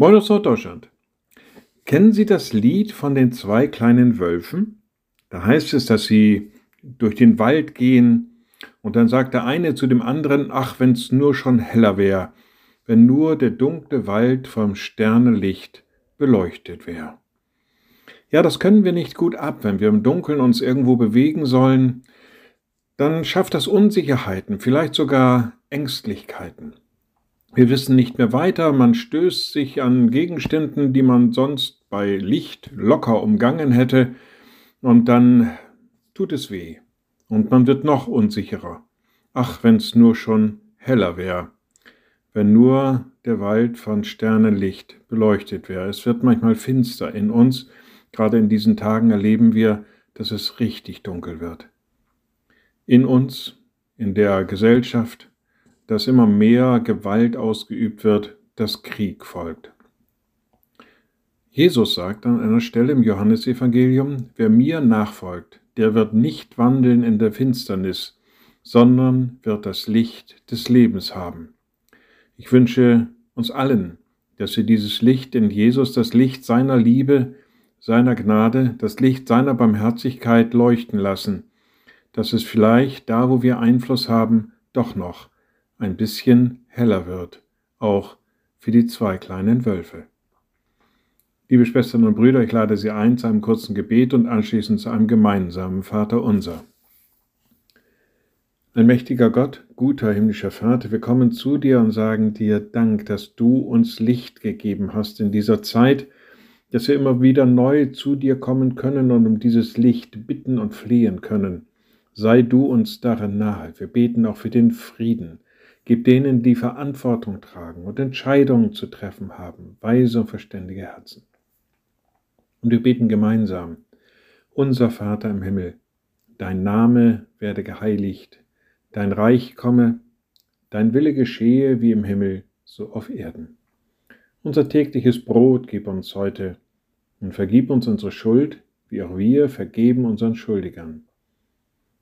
Moin aus Norddeutschland. Kennen Sie das Lied von den zwei kleinen Wölfen? Da heißt es, dass sie durch den Wald gehen und dann sagt der eine zu dem anderen, ach, wenn's nur schon heller wär, wenn nur der dunkle Wald vom Sternenlicht beleuchtet wär. Ja, das können wir nicht gut ab, wenn wir im Dunkeln uns irgendwo bewegen sollen, dann schafft das Unsicherheiten, vielleicht sogar Ängstlichkeiten. Wir wissen nicht mehr weiter, man stößt sich an Gegenständen, die man sonst bei Licht locker umgangen hätte, und dann tut es weh, und man wird noch unsicherer. Ach, wenn's nur schon heller wär, wenn nur der Wald von Sternenlicht beleuchtet wäre. Es wird manchmal finster in uns, gerade in diesen Tagen erleben wir, dass es richtig dunkel wird. In uns, in der Gesellschaft, dass immer mehr Gewalt ausgeübt wird, dass Krieg folgt. Jesus sagt an einer Stelle im Johannesevangelium, wer mir nachfolgt, der wird nicht wandeln in der Finsternis, sondern wird das Licht des Lebens haben. Ich wünsche uns allen, dass wir dieses Licht in Jesus, das Licht seiner Liebe, seiner Gnade, das Licht seiner Barmherzigkeit leuchten lassen, dass es vielleicht da, wo wir Einfluss haben, doch noch ein bisschen heller wird, auch für die zwei kleinen Wölfe. Liebe Schwestern und Brüder, ich lade Sie ein zu einem kurzen Gebet und anschließend zu einem gemeinsamen Vater unser. Ein mächtiger Gott, guter himmlischer Vater, wir kommen zu dir und sagen dir Dank, dass du uns Licht gegeben hast in dieser Zeit, dass wir immer wieder neu zu dir kommen können und um dieses Licht bitten und flehen können. Sei du uns darin nahe. Wir beten auch für den Frieden, Gib denen, die Verantwortung tragen und Entscheidungen zu treffen haben, weise und verständige Herzen. Und wir beten gemeinsam, unser Vater im Himmel, dein Name werde geheiligt, dein Reich komme, dein Wille geschehe wie im Himmel, so auf Erden. Unser tägliches Brot gib uns heute und vergib uns unsere Schuld, wie auch wir vergeben unseren Schuldigern